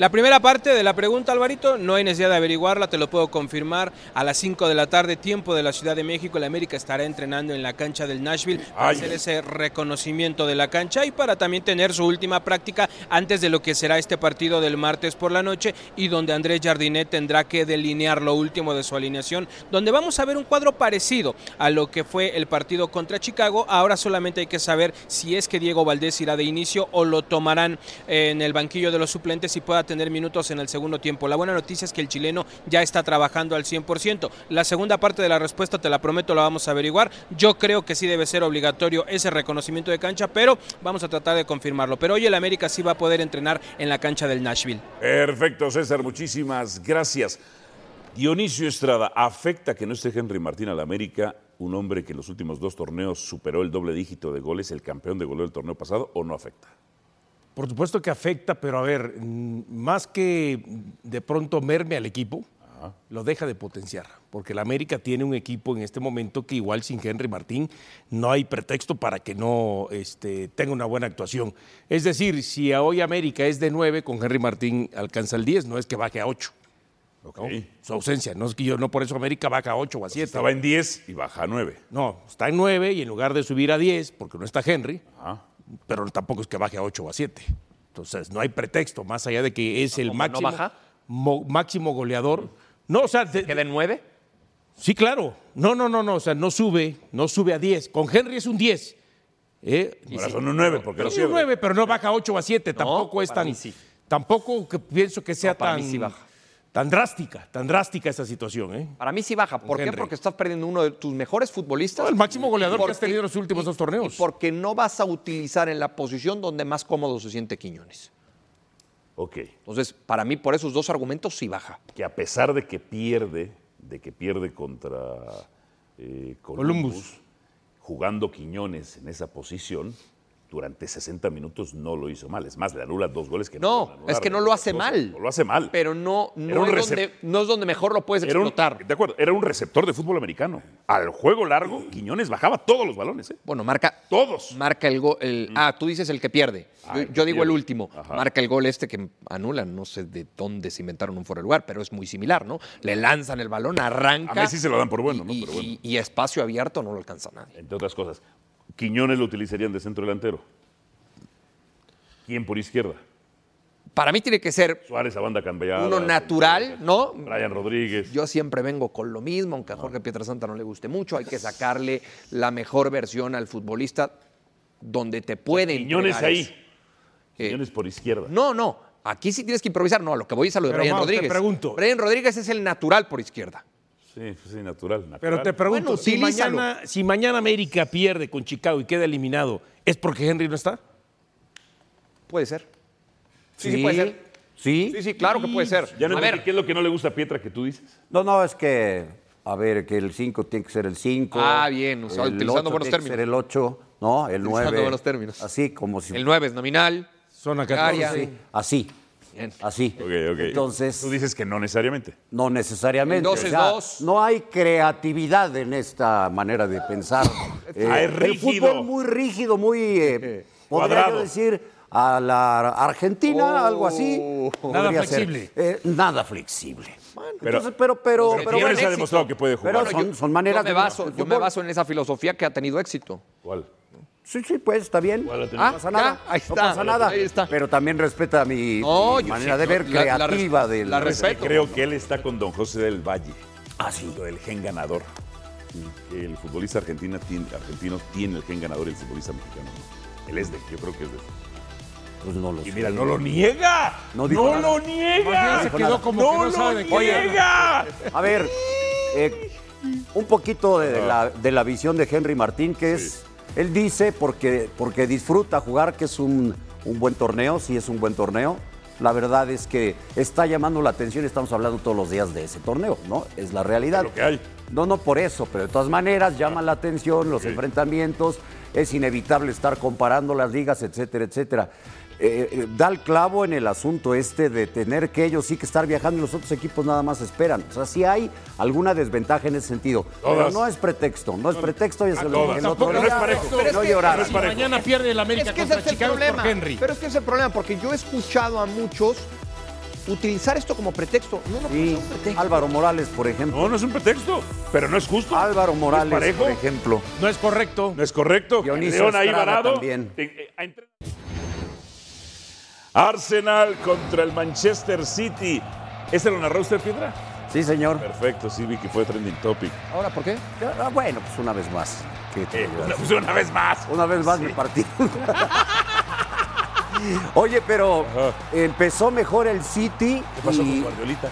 La primera parte de la pregunta, Alvarito, no hay necesidad de averiguarla, te lo puedo confirmar. A las 5 de la tarde, tiempo de la Ciudad de México, el América estará entrenando en la cancha del Nashville para Ay. hacer ese reconocimiento de la cancha y para también tener su última práctica antes de lo que será este partido del martes por la noche y donde Andrés Jardinet tendrá que delinear lo último de su alineación, donde vamos a ver un cuadro parecido a lo que fue el partido contra Chicago. Ahora solamente hay que saber si es que Diego Valdés irá de inicio o lo tomarán en el banquillo de los suplentes y pueda tener minutos en el segundo tiempo. La buena noticia es que el chileno ya está trabajando al 100%. La segunda parte de la respuesta, te la prometo, la vamos a averiguar. Yo creo que sí debe ser obligatorio ese reconocimiento de cancha, pero vamos a tratar de confirmarlo. Pero hoy el América sí va a poder entrenar en la cancha del Nashville. Perfecto, César, muchísimas gracias. Dionisio Estrada, ¿afecta que no esté Henry Martín al América, un hombre que en los últimos dos torneos superó el doble dígito de goles, el campeón de goleo del torneo pasado, o no afecta? Por supuesto que afecta, pero a ver, mm, más que de pronto merme al equipo, lo deja de potenciar, porque el América tiene un equipo en este momento que igual sin Henry Martín no hay pretexto para que no este, tenga una buena actuación. Es decir, si a hoy América es de 9, con Henry Martín alcanza el 10, no es que baje a 8. Ok. Su ausencia, no es que yo, no por eso América baja a 8 o a 7. Estaba en 10 y baja a 9. No, está en 9 y en lugar de subir a 10, porque no está Henry, Ajá. Pero tampoco es que baje a 8 o a 7. Entonces, no hay pretexto, más allá de que es el ¿Cómo, no máximo, baja? mo- máximo goleador. No, o sea, de- ¿Queda en nueve? sí, claro. No, no, no, no, o sea, no sube, no sube a 10. Con Henry es un 10. ¿eh? Ahora son un 9 porque lo Es un pierde. 9, pero no baja a 8 o a 7. tampoco es tan. sí. Tampoco que pienso que sea No, para tan. mí sí baja. Tan drástica, tan drástica esa situación, ¿eh? Para mí sí baja. ¿Por qué? Porque estás perdiendo uno de tus mejores futbolistas. No, el máximo goleador que has tenido en los últimos y- dos torneos. Y porque no vas a utilizar en la posición donde más cómodo se siente Quiñones. Ok. Entonces, para mí, por esos dos argumentos sí baja. Que a pesar de que pierde, de que pierde contra eh, Columbus, Columbus. jugando Quiñones en esa posición, durante 60 minutos no lo hizo mal. Es más, le anula dos goles que no. No, anular, es que no lo hace mal. No lo hace mal. Pero no, no, es donde, no es donde mejor lo puedes Era un- explotar. de acuerdo, era un receptor de fútbol americano. Al juego largo, Quiñones bajaba todos los balones, ¿eh? Bueno, marca. Todos. Marca el gol. el- Ah, tú dices el que pierde. Ah, yo el que yo digo el último. Ajá. Marca el gol este que anulan. No sé de dónde se inventaron un fuera de lugar, pero es muy similar, ¿no? Le lanzan el balón, arranca. A Messi se lo dan por bueno, ¿no? Pero bueno. y- y espacio abierto no lo alcanza nadie. Entre otras cosas. Quiñones lo utilizarían de centro delantero. ¿Quién por izquierda? Para mí tiene que ser Suárez a banda cambiada. uno natural, ¿no? Brian Rodríguez. Yo siempre vengo con lo mismo, aunque a Jorge Pietrasanta no le guste mucho. Hay que sacarle la mejor versión al futbolista donde te puede Quiñones ahí. Eh, Quiñones por izquierda. No, no. Aquí sí tienes que improvisar. No, a lo que voy es a lo de Pero, Brian Mau, te Rodríguez. pregunto. Brian Rodríguez es el natural por izquierda. Sí, sí, natural. natural. Pero te pregunto, Bueno, si, mañana, si mañana América pierde con Chicago y queda eliminado, ¿es porque Henry no está? Puede ser. Sí, sí, puede ser. ¿Sí? Sí, sí, claro que puede ser. Ya no a ver, qué es lo que no le gusta a Pietra que tú dices. No, no, es que, a ver, que el 5 tiene que ser el 5. Ah, bien, o sea, utilizando buenos tiene que términos. ser el 8, ¿no? El Utilizando 9. buenos términos. Así, como si... el 9 es nominal. Zona Área. 14. Sí, así, Bien. así. Ok, ok. Entonces, Tú dices que no necesariamente. no necesariamente. Dos o sea, dos. No hay creatividad en esta manera de pensar. Eh, Ah, es El rígido. fútbol muy rígido, muy... eh, podría yo decir a la Argentina, Oh. algo así. Nada podría ser. flexible. Eh, nada flexible. Pero- Entonces, pero, pero, Pero pero, tiene Quiñones buen ha demostrado éxito. que puede jugar. pero Bueno, son, yo- son maneras yo me, baso, yo me baso en esa filosofía que ha tenido éxito. ¿Cuál? Sí, sí, pues está bien. ¿Cuál la No pasa Ah, nada. ya, ahí No está. pasa nada. Ahí está. Pero también respeta mi, No, manera sí, de ver la- la creativa res- del. la respeto. creo que él está con don José del Valle. Ah, sí. El gen ganador. El futbolista argentina tiene, argentino tiene el gen ganador y el futbolista mexicano. no. Él es de, yo creo que es de. Pues no lo Y sé. mira, no lo niega. No No, dijo nada. lo niega. Se quedó como no que no lo sabe de qué. niega. A ver, eh, un poquito de la, de la visión de Henry Martín, que es, él dice, porque, porque disfruta jugar, que es un, un buen torneo, sí es un buen torneo. La verdad es que está llamando la atención, estamos hablando todos los días de ese torneo, ¿no? Es la realidad. Lo que hay. No, no por eso, pero de todas maneras llama la atención los enfrentamientos, es inevitable estar comparando las ligas, etcétera, etcétera. Eh, da el clavo en el asunto este de tener que ellos sí que estar viajando y los otros equipos nada más esperan. O sea, sí hay alguna desventaja en ese sentido. Pero no es pretexto, no es pretexto, ya se lo dije el otro no día. es parejo. Pero es no que- llorar. no es parejo. Mañana pierde el América Es que contra es el Chicago problema. por Henry. Pero es que ese es el problema, porque yo he escuchado a muchos utilizar esto como pretexto. No, no Sí, un pretexto. Álvaro Morales, por ejemplo. No, no es un pretexto, pero no es justo. Álvaro ¿Es Morales, por ejemplo. No es correcto. No es correcto. Dionisio León ahí varado. también. Arsenal contra el Manchester City. ¿Este lo narró usted, Piedra? Sí, señor. Perfecto, sí vi que fue trending topic. Ahora, ¿por qué? Ah, bueno, pues una vez más. ¿Qué te Eh, una, pues una vez más. Una vez más mi partido. Oye, pero Ajá. empezó mejor el City. ¿Qué pasó y- con Guardiolita?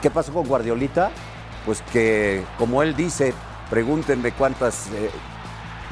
¿Qué pasó con Guardiolita? Pues que, como él dice, pregúntenme cuántas eh,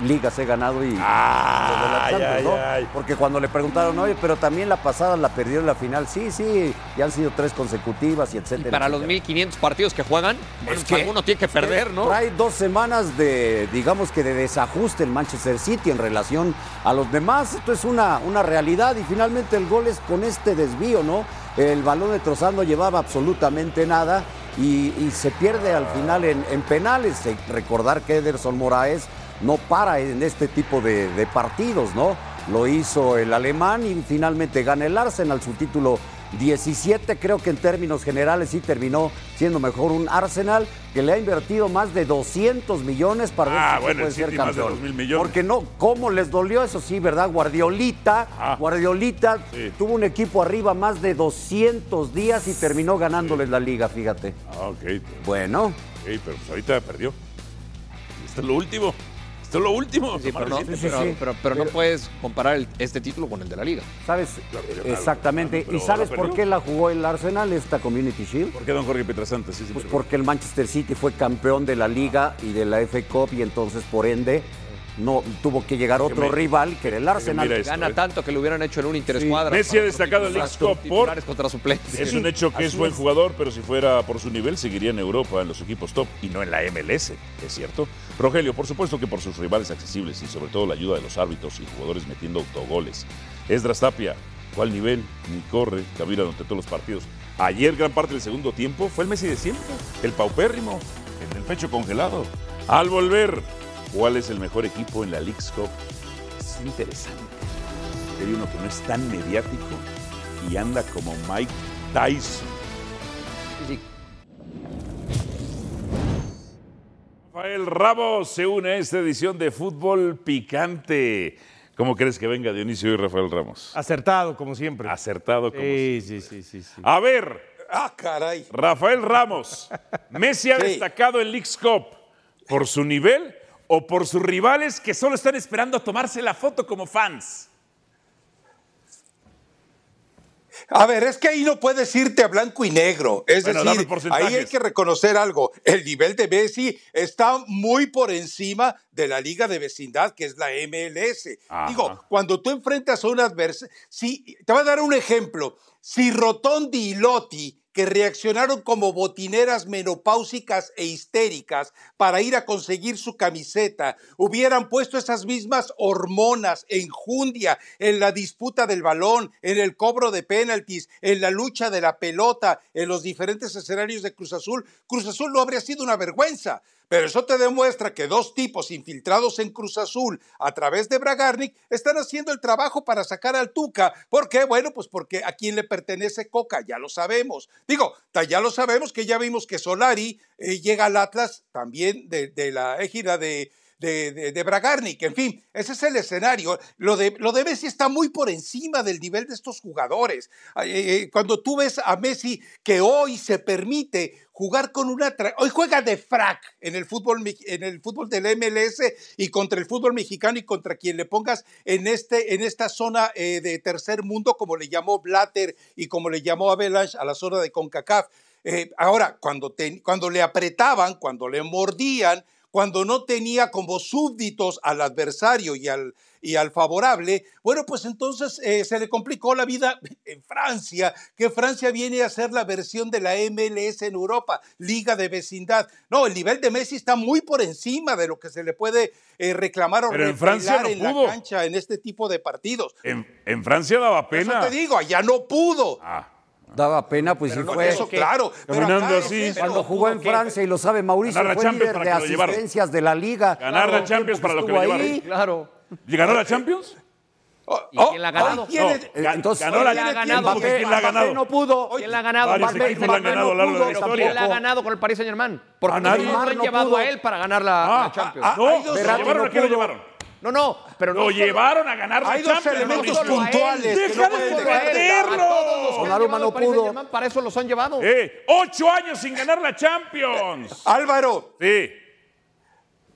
ligas he ganado y... la Ay, ¿no? ay. Porque cuando le preguntaron, oye, pero también la pasada la perdió en la final. Sí, sí, ya han sido tres consecutivas y Y etcétera. para los etcétera. 1500 partidos que juegan, bueno, Es que- alguno tiene que perder, ¿no? Trae dos semanas de, digamos que de desajuste el Manchester City en relación a los demás. Esto es una, una realidad y finalmente el gol es con este desvío, ¿no? El balón de Trozando llevaba absolutamente nada y, y se pierde al final en, en penales. Eh, Recordar que Ederson Moraes no para en este tipo de, de partidos, ¿no? Lo hizo el alemán y finalmente gana el Arsenal, su título 17. Creo que en términos generales sí terminó siendo mejor un Arsenal que le ha invertido más de 200 millones para ver Ah, si bueno, el puede ser más de campeón. 2.000 millones. Porque no, ¿cómo les dolió eso? Sí, ¿verdad? Guardiolita, Ah. Guardiolita Sí. tuvo un equipo arriba más de 200 días y terminó ganándoles la liga, fíjate. Ah, ok. Bueno, Ok, pero pues ahorita perdió. Esto es lo último. Esto es lo último. Sí, pero no, sí, pero, sí. pero- pero no puedes comparar el- este título con el de la liga. ¿sabes? Claro, claro, Exactamente. claro, ¿Y sabes por qué la jugó el Arsenal esta Community Shield? ¿Por qué don Jorge Pietrasanta? Sí, sí, Pues porque el Manchester City fue campeón de la Liga y de la FA Cup y entonces por ende no tuvo que llegar otro me- rival que era el Arsenal. esto, Gana eh. tanto que lo hubieran hecho en un interescuadra. Messi ha destacado en Cup por- titulares contra suplentes. Es un hecho que es buen es. jugador, pero si fuera por su nivel, seguiría en Europa, en los equipos top y no en la MLS, ¿es cierto? Rogelio, por supuesto que por sus rivales accesibles y sobre todo la ayuda de los árbitros y jugadores metiendo autogoles. Esdras Tapia, ¿cuál nivel? Ni corre, Cabira ante todos los partidos. Ayer, gran parte del segundo tiempo, fue el Messi de siempre, el paupérrimo, el del pecho congelado. Al volver, ¿cuál es el mejor equipo en la Leagues Cup? Es interesante. Hay uno que no es tan mediático y anda como Mike Tyson. Rafael Ramos se une a esta edición de Fútbol Picante. ¿Cómo crees que venga Dionisio y Rafael Ramos? Acertado, como siempre. Acertado como Sí, sí, sí, sí, sí. A ver, Ah, caray. Rafael Ramos, ¿Messi ha Sí. destacado en Leagues Cup por su nivel o por sus rivales que solo están esperando a tomarse la foto como fans? A ver, es que ahí no puedes irte a blanco y negro. Es Bueno, decir, ahí hay que reconocer algo. El nivel de Messi está muy por encima de la liga de vecindad, que es la MLS. Ajá. Digo, cuando tú enfrentas a un adversario, si, te voy a dar un ejemplo. Si Rotondi y Lotti, que reaccionaron como botineras menopáusicas e histéricas para ir a conseguir su camiseta, hubieran puesto esas mismas hormonas, enjundia en la disputa del balón, en el cobro de penaltis, en la lucha de la pelota, en los diferentes escenarios de Cruz Azul, Cruz Azul no habría sido una vergüenza. Pero eso te demuestra que dos tipos infiltrados en Cruz Azul a través de Bragarnik están haciendo el trabajo para sacar al Tuca. ¿Por qué? Bueno, pues porque a quién le pertenece Coca, ya lo sabemos. Digo, ya lo sabemos que ya vimos que Solari eh, llega al Atlas también de, de la égida de, de, de, de Bragarnik. En fin, ese es el escenario. Lo de, lo de Messi está muy por encima del nivel de estos jugadores. Eh, eh, Cuando tú ves a Messi que hoy se permite jugar con una... Hoy juega de frac en el fútbol en el fútbol del MLS y contra el fútbol mexicano y contra quien le pongas en, este, en esta zona eh, de tercer mundo, como le llamó Blatter y como le llamó Avalanche a la zona de CONCACAF. Ahora, cuando, te- cuando le apretaban, cuando le mordían, cuando no tenía como súbditos al adversario y al, y al favorable, bueno, pues entonces eh, se le complicó la vida en Francia, que Francia viene a ser la versión de la MLS en Europa, Liga de Vecindad. No, el nivel de Messi está muy por encima de lo que se le puede eh, reclamar o Pero en Francia revelar no en pudo. la cancha en este tipo de partidos. En, en Francia daba Por Eso pena. te digo, allá no pudo. Ah, Daba pena, pues Pero sí no, fue. eso, claro. Caminando es así. Cuando jugó en Francia, y lo sabe Mauricio, Ganar la fue Champions líder para de que lo llevaran. asistencias de la liga. Ganar la Champions tiempo para lo que lo llevaron. Claro. ¿Y ganó la Champions? ¿Y Oh, quién la ha ganado? hoy tiene- Eh, entonces, ganó la ¿quién la ha ¿quién ganado? ¿Quién la ha ganado? no pudo. ¿Quién la ha ganado? Varios Mbappé- equipos la han ganado a lo largo de la historia. ¿Quién la ha ganado con el Paris Saint Germain? Porque A nadie. ellos lo han no llevado pudo. a él para ganar la, la Champions. ah, No, hay dos- ¿se Verratti llevaron no a quién lo llevaron? No, no, pero no Lo llevaron a ganar la Hay dos elementos puntuales Deja de llevado no pudo. Para eso los han llevado. Eh, ocho años sin ganar la Champions. Álvaro, Sí.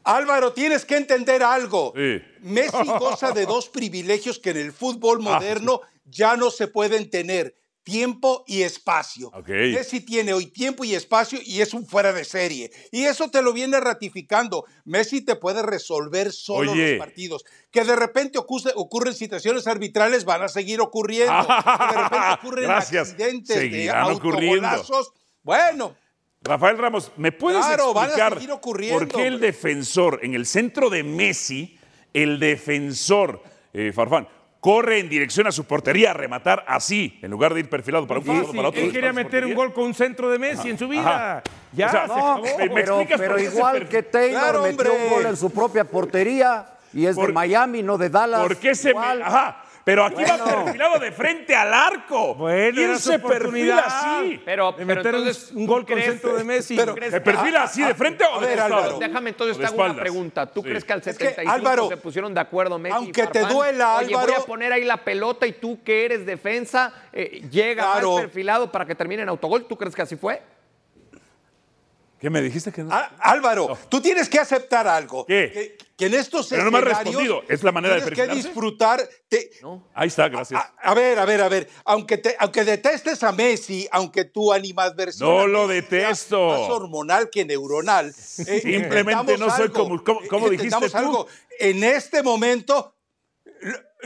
Álvaro, tienes que entender algo. Sí. Messi goza de dos privilegios que en el fútbol Ah, moderno ya no se pueden tener. Tiempo y espacio. Messi tiene hoy tiempo y espacio y es un fuera de serie. Y eso te lo viene ratificando. Messi te puede resolver solo Oye. los partidos. Que de repente ocurre- ocurren situaciones arbitrales, van a seguir ocurriendo. que de repente ocurren Gracias. accidentes Seguirán de. Bueno, Rafael Ramos, ¿me puedes Claro, van a explicar por qué el defensor, en el centro de Messi, el defensor, eh, Farfán, corre en dirección a su portería a rematar así, en lugar de ir perfilado para un Fácil. para otro? Él quería meter un gol con un centro de Messi en su vida. Ajá. Ya, O sea, se no, acabó. me- me Pero, pero igual que Taylor Claro, metió un gol en su propia portería y es Por- de Miami, no de Dallas. ¿Por qué se me.? Ajá. Pero aquí va Bueno. perfilado de frente al arco. Bueno, ¿Quién se perfila oportunidad. así? Pero, de pero meter entonces, un gol ¿tú con centro de Messi. pero- ¿Se que- perfila así de frente o a de ver? Álvaro. Déjame entonces O te hago una pregunta. ¿Tú Sí. crees que al que, 75 Álvaro, se pusieron de acuerdo Messi y aunque te Farfán? duela, Oye, voy a poner ahí la pelota y tú que eres defensa, eh, llega Claro. mal perfilado para que termine en autogol. ¿Tú crees que así fue? ¿Qué me dijiste que no? Á- Álvaro, tú tienes que aceptar algo. ¿Qué? Que, que en estos Pero no me has escenarios respondido. ¿Es la manera de tienes que disfrutar. te- Ahí está, gracias. a, a ver, a ver, a ver. Aunque, te- aunque detestes a Messi, aunque tu animadversión No a lo detesto. Más hormonal que neuronal. eh, Simplemente no soy algo, como- ¿cómo- eh, cómo dijiste entendamos tú? algo. En este momento,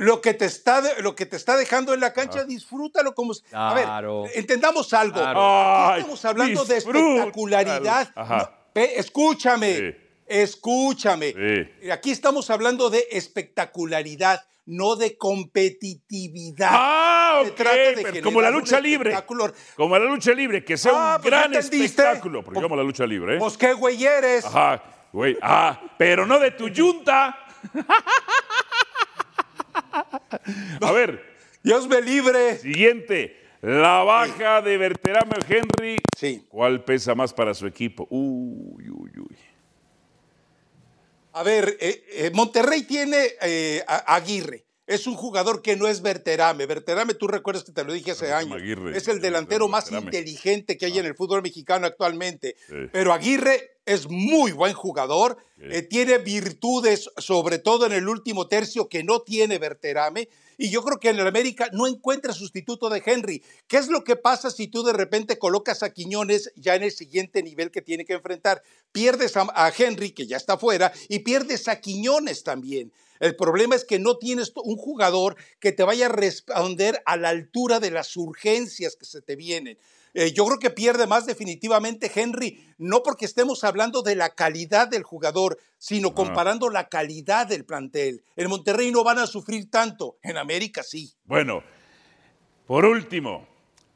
lo, que te está, lo que te está dejando en la cancha, disfrútalo como. Claro. A ver, entendamos algo. Claro. Ay, estamos hablando de espectacularidad. Ajá. No, escúchame. Sí. Escúchame. Sí. Aquí estamos hablando de espectacularidad, no de competitividad. Ah, ok. de como la lucha libre. Como la lucha libre, que sea Ah, un pues gran espectáculo. Porque yo amo la lucha libre, ¿eh? Pues qué güey eres. Ajá, güey. Ah, pero no de tu yunta. A ver, Dios me libre. siguiente. La baja de Berterame Henry. Sí. ¿Cuál pesa más para su equipo? Uy, uy, uy. A ver, eh, eh, Monterrey tiene eh, a- Aguirre. Es un jugador que no es Berterame. Berterame, tú recuerdas que te lo dije hace llama años. Aguirre, es el delantero más Berterame. inteligente que hay en el fútbol mexicano actualmente. Sí. Pero Aguirre es muy buen jugador. eh, tiene virtudes, sobre todo en el último tercio, que no tiene Berterame. Y yo creo que en el América no encuentra sustituto de Henry. ¿Qué es lo que pasa si tú de repente colocas a Quiñones ya en el siguiente nivel que tiene que enfrentar? Pierdes a, a Henry, que ya está fuera, y pierdes a Quiñones también. El problema es que no tienes un jugador que te vaya a responder a la altura de las urgencias que se te vienen. Eh, yo creo que pierde más definitivamente Henry, no porque estemos hablando de la calidad del jugador, sino comparando la calidad del plantel. En Monterrey no van a sufrir tanto, en América sí. Bueno, por último,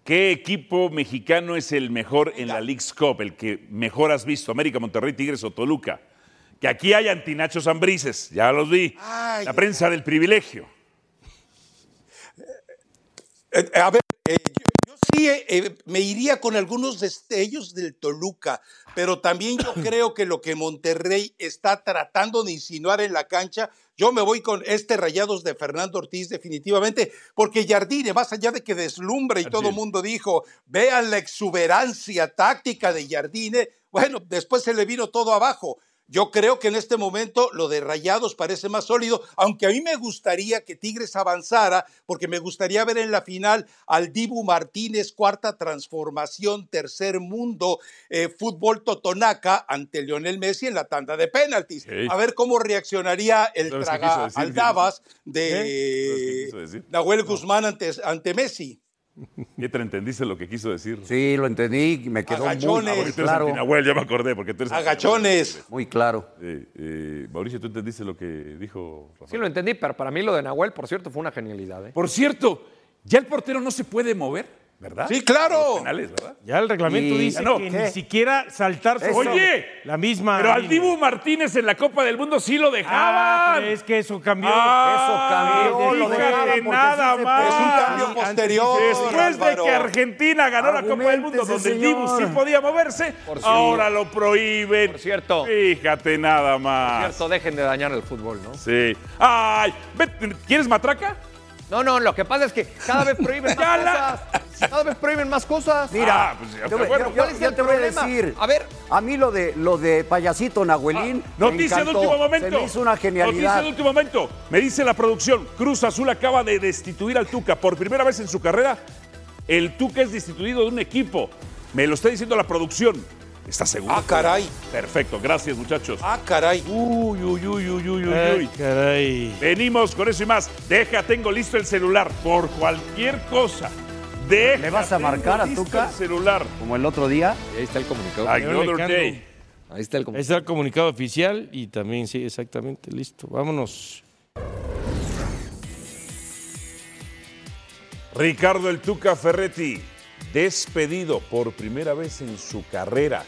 ¿qué equipo mexicano es el mejor en la League's Cup? El que mejor has visto, América, Monterrey, Tigres o Toluca. Que aquí hay antinachos ambrices, ya los vi. Ay, la prensa del privilegio. Eh, a ver, eh, yo, yo sí eh, eh, me iría con algunos destellos del Toluca, pero también yo creo que lo que Monterrey está tratando de insinuar en la cancha, yo me voy con este Rayados de Fernando Ortiz definitivamente, porque Jardine, más allá de que deslumbra y todo el mundo dijo, vean la exuberancia táctica de Jardine, bueno, después se le vino todo abajo. Yo creo que en este momento lo de Rayados parece más sólido, aunque a mí me gustaría que Tigres avanzara, porque me gustaría ver en la final al Dibu Martínez, cuarta transformación, tercer mundo, eh, fútbol Totonaca ante Lionel Messi en la tanda de penaltis. A ver cómo reaccionaría el ¿Sabes qué traga Aldabas ¿Sabes qué de? Nahuel Guzmán ante, ante Messi. ¿Qué te entendiste lo que quiso decir? Sí, lo entendí me quedó muy, Agachones. muy eres claro. ya me acordé, porque tú eres Agachones. Muy claro. Eh, eh, Mauricio, ¿tú entendiste lo que dijo Rafael? Sí lo entendí, pero para mí lo de Nahuel, por cierto, fue una genialidad. ¿eh? Por cierto, ¿ya el portero no se puede mover? ¿Verdad? Sí, claro. Penales, ¿verdad? Ya el reglamento Y- dice no, que ¿qué? ni siquiera saltar sobre Oye, la misma. Pero al. Dibu Martínez en la Copa del Mundo sí lo Ah, dejaban. es que eso cambió. Ah, Eso cambió, lo fíjate dejaban porque nada sí más. Es un Ah, cambio antes- posterior. Después de que Argentina ganó la Copa del Mundo, donde el Dibu sí podía moverse, Por ahora lo prohíben. Por cierto. Fíjate nada más. Cierto, dejen de dañar el fútbol, ¿no? Sí. Ay, ¿quieres matraca? No, no, lo que pasa es que cada vez prohíben más cosas. Cada vez prohíben más cosas. Mira, Ah, pues ya yo, bueno. ¿Cuál es yo el te voy a decir. A ver. A mí lo de, lo de payasito Nahuelín. Ah, Noticia de último momento. Se me hizo una Noticia genialidad. de último momento. Me dice la producción, Cruz Azul acaba de destituir al Tuca. Por primera vez en su carrera, el Tuca es destituido de un equipo. Me lo está diciendo la producción. ¿Estás seguro? Ah, caray. Perfecto, gracias muchachos. Ah, caray. Uy, uy, uy, uy, uy, uy, Ay, uy. caray. Venimos con eso y más. Deja, tengo listo el celular por cualquier cosa. Deja, ¿Le vas a marcar a listo Tuca? el celular. Como el otro día. Ahí está el comunicado. Another Lecando. day. Ahí está el Ahí comunicado. está el comunicado oficial y también, sí, exactamente, listo. Vámonos. Ricardo El Tuca Ferretti, despedido por primera vez en su carrera.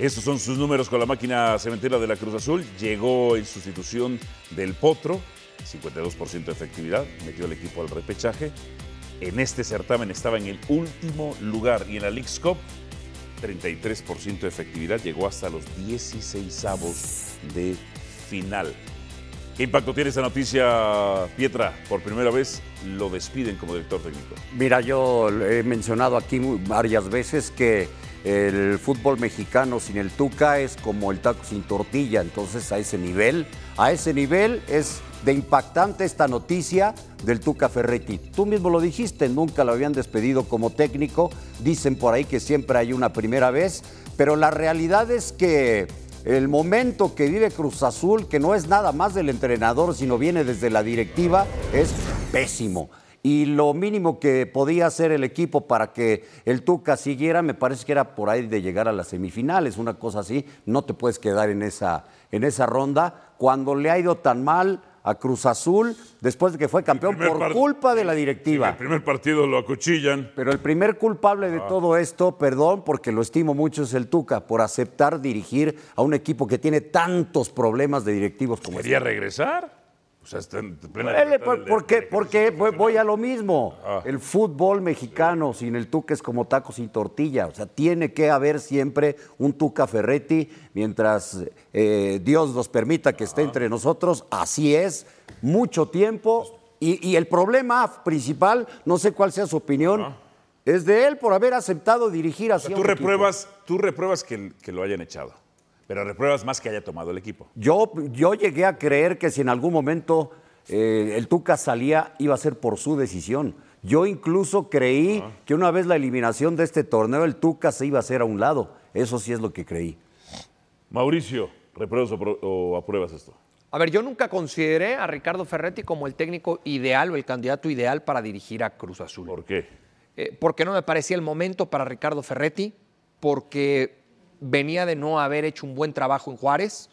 Estos son sus números con la máquina cementera de la Cruz Azul. Llegó en sustitución del Potro, 52% de efectividad, metió el equipo al repechaje. En este certamen estaba en el último lugar y en la League's Cup, 33% de efectividad, llegó hasta los 16 avos de final. ¿Qué impacto tiene esta noticia, Pietra? Por primera vez lo despiden como director técnico. Mira, yo he mencionado aquí varias veces que el fútbol mexicano sin el Tuca es como el taco sin tortilla. Entonces, a ese nivel, a ese nivel es de impactante esta noticia del Tuca Ferretti. Tú mismo lo dijiste, nunca lo habían despedido como técnico. Dicen por ahí que siempre hay una primera vez, pero la realidad es que el momento que vive Cruz Azul, que no es nada más del entrenador, sino viene desde la directiva, es pésimo. Y lo mínimo que podía hacer el equipo para que el Tuca siguiera, me parece que era por ahí de llegar a las semifinales, una cosa así. No te puedes quedar en esa, en esa ronda. Cuando le ha ido tan mal a Cruz Azul, después de que fue campeón, por culpa de la En directiva. el primer partido lo acuchillan. Pero el primer culpable de todo esto, perdón, porque lo estimo mucho, es el Tuca, por aceptar dirigir a un equipo que tiene tantos problemas de directivos como ¿Quería este. regresar? O sea, está en plena Él, libertad ¿Por, del- por qué? del Porque ejercicio voy, a lo mismo. Ah. El fútbol mexicano sin el Tuca es como tacos sin tortilla. O sea, tiene que haber siempre un Tuca Ferretti mientras eh, Dios nos permita que Ah. esté entre nosotros. Así es, mucho tiempo. Y, y el problema principal, no sé cuál sea su opinión, es de él por haber aceptado dirigir O así. sea, a tú un equipo. repruebas, tú repruebas que, que lo hayan echado, pero repruebas más que haya tomado el equipo. Yo, yo llegué a creer que si en algún momento eh, el Tuca salía, iba a ser por su decisión. Yo incluso creí que una vez la eliminación de este torneo, el Tuca se iba a hacer a un lado. Eso sí es lo que creí. Mauricio, ¿repruebas o, apruebas esto? A ver, yo nunca consideré a Ricardo Ferretti como el técnico ideal o el candidato ideal para dirigir a Cruz Azul. ¿Por qué? Eh, porque no me parecía el momento para Ricardo Ferretti, porque venía de no haber hecho un buen trabajo en Juárez,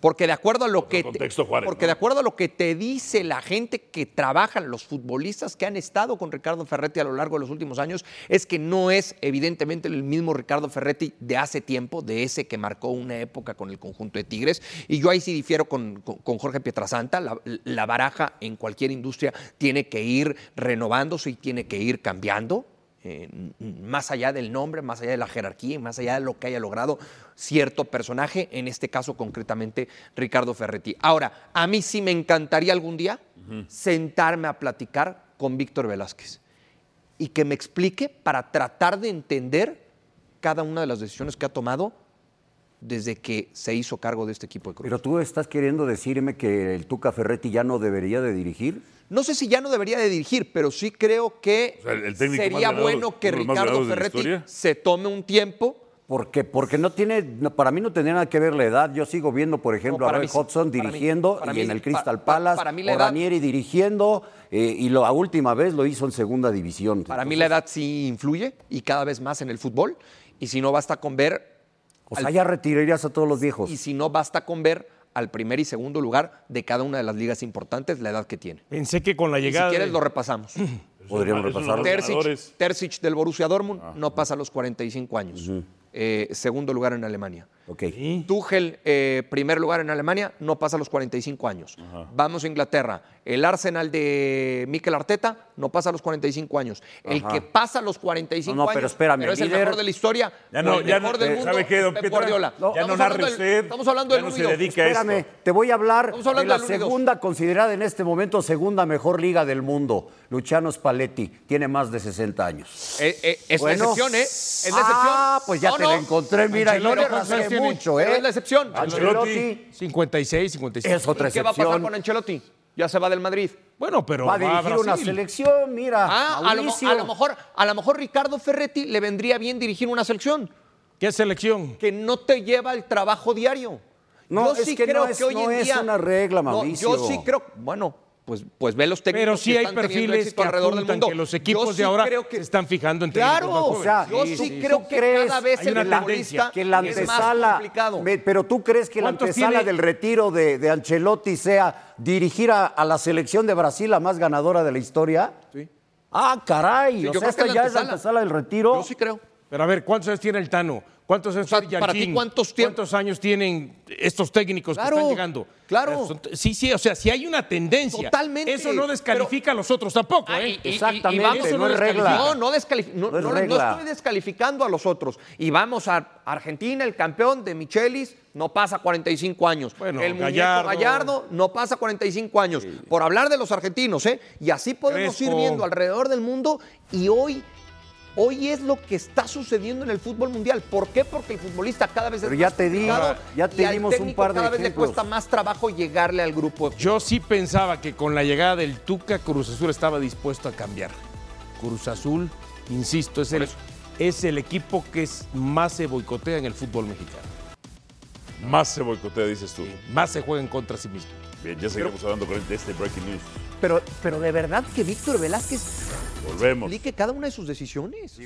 porque de acuerdo a lo que te, contexto, Juárez, porque ¿no? de acuerdo a lo que te dice la gente que trabajan, los futbolistas que han estado con Ricardo Ferretti a lo largo de los últimos años, es que no es evidentemente el mismo Ricardo Ferretti de hace tiempo, de ese que marcó una época con el conjunto de Tigres. Y yo ahí sí difiero con, con- con Jorge Pietrasanta, la, la baraja en cualquier industria tiene que ir renovándose y tiene que ir cambiando eh, más allá del nombre, más allá de la jerarquía y más allá de lo que haya logrado cierto personaje, en este caso concretamente Ricardo Ferretti. Ahora, a mí sí me encantaría algún día sentarme a platicar con Víctor Velázquez y que me explique para tratar de entender cada una de las decisiones que ha tomado desde que se hizo cargo de este equipo de Cruz. Pero tú estás queriendo decirme que el Tuca Ferretti ya no debería de dirigir. No sé si ya no debería de dirigir, pero sí creo que O sea, el técnico más sería ganado- bueno que Ricardo Ferretti se tome un tiempo Porque, porque no tiene, no, para mí no tendría nada que ver la edad. Yo sigo viendo, por ejemplo, No, a Roy mí. Hodgson Para mí- dirigiendo para y mí- en el Crystal pa- Palace, para mí la o edad- Ranieri dirigiendo eh, y la última vez lo hizo en segunda división. Para mí la edad sí influye y cada vez más en el fútbol. Y si no basta con ver, O sea, ya retirarías a todos los viejos. y si no basta con ver al primer y segundo lugar de cada una de las ligas importantes, la edad que tiene. Pensé que con la Y si llegada. quieres de- lo repasamos. Podríamos repasarlo. Terzic, del Borussia Dortmund no pasa a los 45 años. Eh, segundo lugar en Alemania. Ok. Tuchel, eh, primer lugar en Alemania, no pasa los 45 años. Vamos a Inglaterra. El Arsenal de Mikel Arteta no pasa los 45 años. El Ajá. que pasa los 45 No, no, años, pero espérame, es el líder- mejor de la historia, Ya no, el ya mejor no, del eh, mundo, ¿sabe qué, don Pep Pietra? Guardiola. Ya no Estamos narre hablando del- usted, Estamos hablando ya del no se dedica a esto. Espérame, te voy a hablar de la segunda, considerada en este momento segunda mejor liga del mundo. Luciano Spalletti tiene más de 60 años. Eh, eh, es Bueno. la excepción, ¿eh? Es la excepción. Ah, pues ya No, te no. la encontré, mira, y no le Mucho, Pero ¿eh? es la excepción. Ancelotti 56, 57. es otra ¿Y qué va a pasar excepción. con Ancelotti? Ya se va del Madrid. Bueno, pero Va a dirigir una selección, mira. Ah, a lo, mo- Mauricio. a lo mejor, a lo mejor Ricardo Ferretti le vendría bien dirigir una selección ¿Qué selección? que no te lleva el trabajo diario. No, Yo es sí que creo no es- que hoy no en es día- una regla, No, Mauricio. yo sí creo, bueno, pues, pues ve los técnicos Pero sí que hay están perfiles que alrededor del mundo. que los Yo equipos de sí ahora creo que- se están fijando en técnicos Claro, más O sea, yo sí, sí, sí. creo ¿Tú que crees- cada vez hay el una futbolista que la es más antesala, complicado. me- pero tú crees que la ¿Cuántos antesala tiene? del retiro de, de Ancelotti sea dirigir a, a la selección de Brasil, la más ganadora de la historia? Sí. Ah, caray, Sí, o sea, esta ya es la antesala del retiro. Yo sí creo. Pero a ver, ¿cuántos años tiene el Tano? ¿Cuántos años sea, tiene para ti? ¿cuántos ¿Cuántos años tienen estos técnicos Claro, que están llegando? claro. Sí, sí, o sea, si hay una tendencia. Totalmente, Eso no descalifica a los otros tampoco, Ah, ¿eh? y- y- y- Exactamente, y vamos- no no es regla. No, no, no, No es no- no regla. estoy descalificando a los otros. Y vamos a Argentina, el campeón de Michelis, no pasa 45 años. Bueno, el muñeco Gallardo. Gallardo. no pasa 45 años. Por hablar de los argentinos, ¿eh? Y así podemos Crespo. ir viendo alrededor del mundo. Y hoy, hoy es lo que está sucediendo en el fútbol mundial. ¿Por qué? Porque el futbolista cada vez Pero es ya más te di- ya te y al dimos un par de cada vez le cuesta más trabajo llegarle al grupo. Yo sí pensaba que con la llegada del Tuca, Cruz Azul estaba dispuesto a cambiar. Cruz Azul, insisto, es el, es el equipo que es- más se boicotea en el fútbol mexicano. Más se boicotea, dices tú. Más se juega en contra de sí mismo. Bien, ya seguiremos hablando con él de este Breaking News. Pero, pero de verdad que Víctor Velázquez Volvemos. explique cada una de sus decisiones.